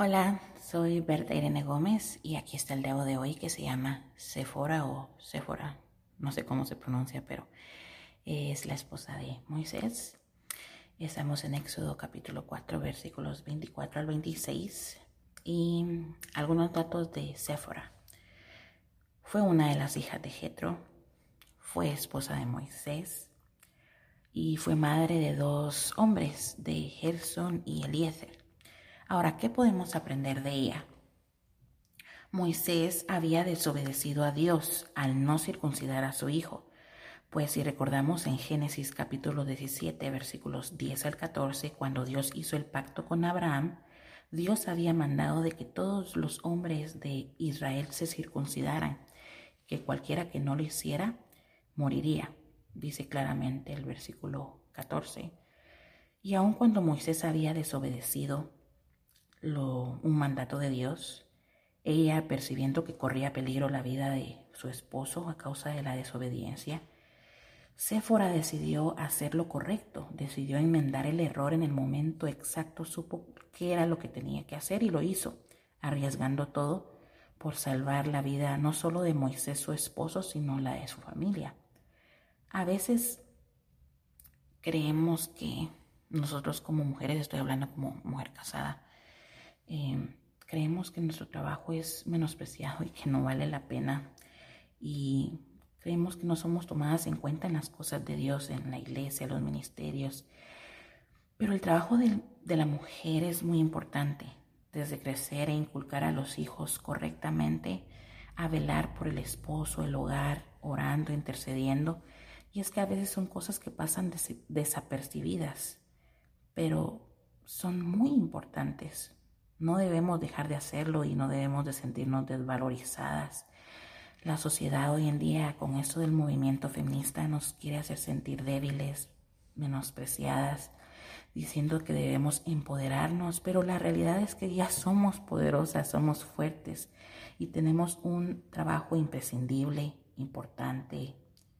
Hola, soy Berta Irene Gómez y aquí está el dedo de hoy que se llama Sephora o Sephora, no sé cómo se pronuncia, pero es la esposa de Moisés. Estamos en Éxodo capítulo 4, versículos 24 al 26 y algunos datos de Sephora. Fue una de las hijas de Jetro, fue esposa de Moisés y fue madre de dos hombres, de Gerson y Eliezer. Ahora, ¿qué podemos aprender de ella? Moisés había desobedecido a Dios al no circuncidar a su hijo, pues si recordamos en Génesis capítulo 17 versículos 10 al 14, cuando Dios hizo el pacto con Abraham, Dios había mandado de que todos los hombres de Israel se circuncidaran, que cualquiera que no lo hiciera moriría, dice claramente el versículo 14. Y aun cuando Moisés había desobedecido, un mandato de Dios, ella percibiendo que corría peligro la vida de su esposo a causa de la desobediencia, Séfora decidió hacer lo correcto, decidió enmendar el error en el momento exacto, supo qué era lo que tenía que hacer y lo hizo, arriesgando todo por salvar la vida no solo de Moisés su esposo, sino la de su familia. A veces creemos que nosotros como mujeres, estoy hablando como mujer casada, Em, creemos que nuestro trabajo es menospreciado y que no vale la pena y creemos que no somos tomadas en cuenta en las cosas de Dios, en la iglesia, los ministerios. Pero el trabajo de, de la mujer es muy importante, desde crecer e inculcar a los hijos correctamente, a velar por el esposo, el hogar, orando, intercediendo. Y es que a veces son cosas que pasan desapercibidas, pero son muy importantes. No debemos dejar de hacerlo y no debemos de sentirnos desvalorizadas. La sociedad hoy en día con esto del movimiento feminista nos quiere hacer sentir débiles, menospreciadas, diciendo que debemos empoderarnos, pero la realidad es que ya somos poderosas, somos fuertes y tenemos un trabajo imprescindible, importante,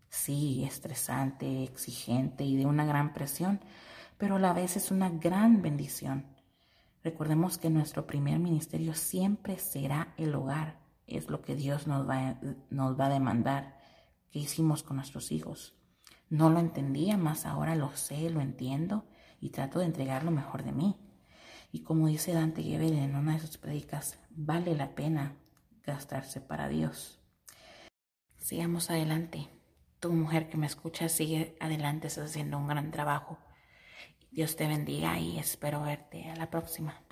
sí, estresante, exigente y de una gran presión, pero a la vez es una gran bendición Recordemos que nuestro primer ministerio siempre será el hogar. Es lo que Dios nos va, nos va a demandar. ¿Qué hicimos con nuestros hijos? No lo entendía, más ahora lo sé, lo entiendo y trato de entregar lo mejor de mí. Y como dice Dante Gebel en una de sus predicas, vale la pena gastarse para Dios. Sigamos adelante. Tu mujer que me escucha sigue adelante, estás haciendo un gran trabajo. Dios te bendiga y espero verte a la próxima.